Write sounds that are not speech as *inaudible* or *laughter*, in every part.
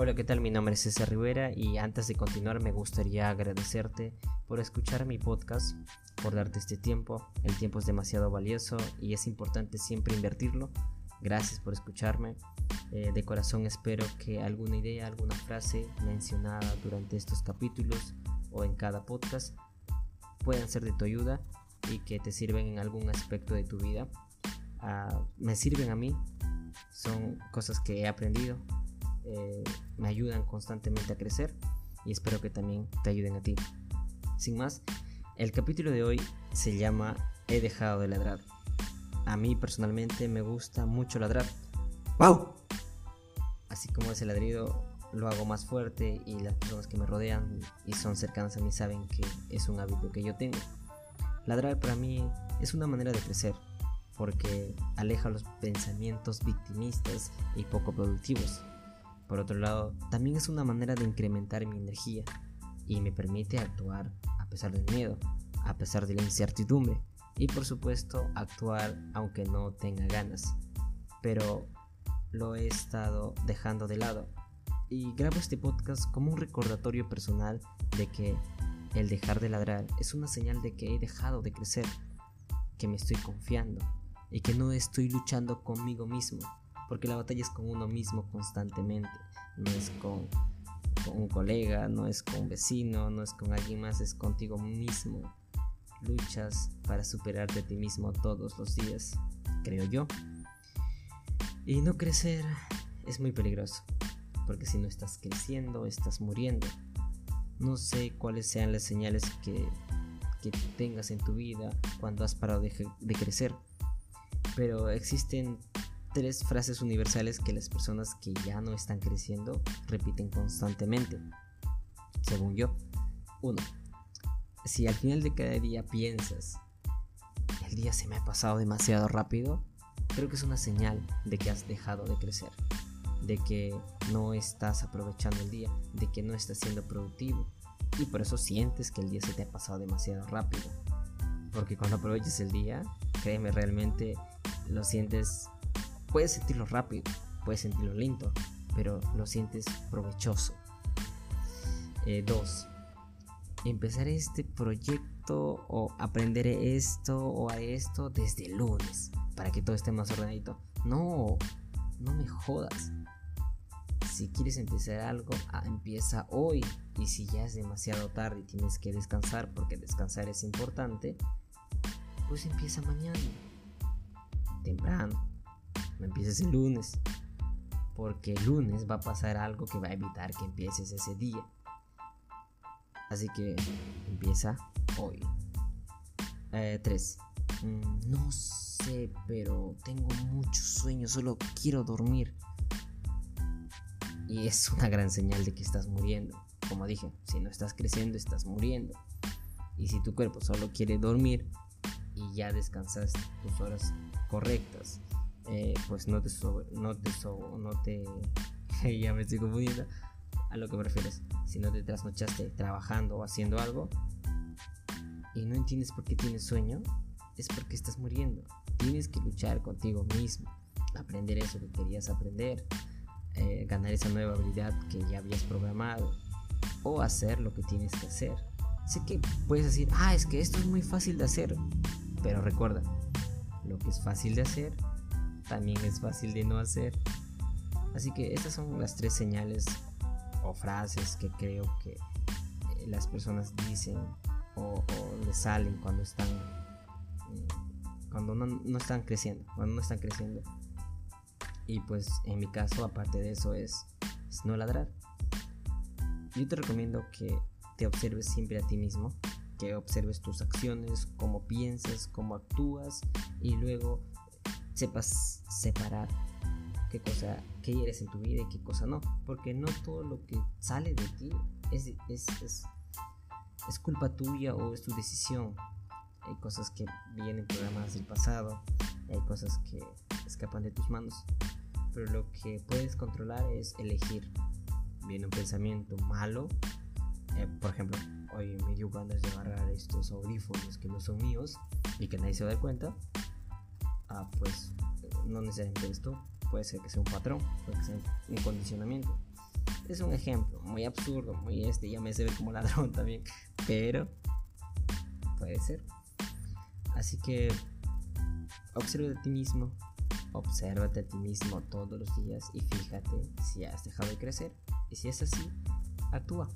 Hola, ¿qué tal? Mi nombre es César Rivera y antes de continuar me gustaría agradecerte por escuchar mi podcast, por darte este tiempo. El tiempo es demasiado valioso y es importante siempre invertirlo. Gracias por escucharme. Eh, de corazón espero que alguna idea, alguna frase mencionada durante estos capítulos o en cada podcast puedan ser de tu ayuda y que te sirven en algún aspecto de tu vida. Ah, me sirven a mí, son cosas que he aprendido eh, me ayudan constantemente a crecer y espero que también te ayuden a ti. Sin más, el capítulo de hoy se llama He dejado de ladrar. A mí personalmente me gusta mucho ladrar. ¡Wow! Así como ese ladrido lo hago más fuerte y las personas que me rodean y son cercanas a mí saben que es un hábito que yo tengo. Ladrar para mí es una manera de crecer porque aleja los pensamientos victimistas y poco productivos. Por otro lado, también es una manera de incrementar mi energía y me permite actuar a pesar del miedo, a pesar de la incertidumbre y por supuesto actuar aunque no tenga ganas. Pero lo he estado dejando de lado y grabo este podcast como un recordatorio personal de que el dejar de ladrar es una señal de que he dejado de crecer, que me estoy confiando y que no estoy luchando conmigo mismo, porque la batalla es con uno mismo constantemente, no es con, un colega, no es con un vecino, no es con alguien más, es contigo mismo. Luchas para superarte a ti mismo todos los días, creo yo. Y no crecer es muy peligroso, porque si no estás creciendo, estás muriendo. No sé cuáles sean las señales que, que tengas en tu vida cuando has parado de, de crecer, pero existen tres frases universales que las personas que ya no están creciendo repiten constantemente, según yo. Uno, si al final de cada día piensas, el día se me ha pasado demasiado rápido, creo que es una señal de que has dejado de crecer, de que no estás aprovechando el día, de que no estás siendo productivo y por eso sientes que el día se te ha pasado demasiado rápido. Porque cuando aproveches el día, créeme, realmente lo sientes Puedes sentirlo rápido, puedes sentirlo lento, pero lo sientes provechoso. 2. Eh, empezaré este proyecto o aprenderé esto o a esto desde el lunes para que todo esté más ordenadito. No, no me jodas. Si quieres empezar algo, ah, empieza hoy. Y si ya es demasiado tarde y tienes que descansar, porque descansar es importante, pues empieza mañana. Temprano no empieces el lunes. Porque el lunes va a pasar algo que va a evitar que empieces ese día. Así que empieza hoy. 3. Eh, mm, no sé, pero tengo mucho sueño, solo quiero dormir. Y es una gran señal de que estás muriendo. Como dije, si no estás creciendo, estás muriendo. Y si tu cuerpo solo quiere dormir y ya descansas tus horas correctas eh, pues no te no te no te *laughs* ya me estoy confundiendo a lo que prefieres si no te trasnochaste trabajando o haciendo algo y no entiendes por qué tienes sueño es porque estás muriendo. Tienes que luchar contigo mismo aprender eso que querías aprender eh, ganar esa nueva habilidad que ya habías programado o hacer lo que tienes que hacer. Sé que puedes decir ah es que esto es muy fácil de hacer pero recuerda lo que es fácil de hacer también es fácil de no hacer. Así que estas son las tres señales o frases que creo que eh, las personas dicen o, les salen cuando están mm, cuando no, están creciendo, cuando no están creciendo. Y pues en mi caso, aparte de eso, es, es no ladrar. Yo te recomiendo que te observes siempre a ti mismo, que observes tus acciones, cómo piensas, cómo actúas y luego sepas separar qué cosa qué eres en tu vida y qué cosa no. Porque no todo lo que sale de ti es, es, es, culpa tuya o es tu decisión. Hay cosas que vienen programadas del pasado, hay cosas que escapan de tus manos. Pero lo que puedes controlar es elegir. Viene un pensamiento malo, eh, por ejemplo, hoy me dio ganas de agarrar estos audífonos que no son míos y que nadie se va a dar cuenta ah, pues no necesariamente esto, puede ser que sea un patrón, puede ser un condicionamiento. Es un ejemplo muy absurdo, muy este, ya me se ve como *laughs* ladrón también, pero puede ser. Así que observa a ti mismo, obsérvate a ti mismo todos los días y fíjate si has dejado de crecer. Y si es así, actúa.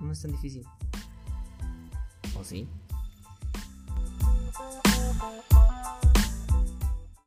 No es tan difícil. ¿O sí?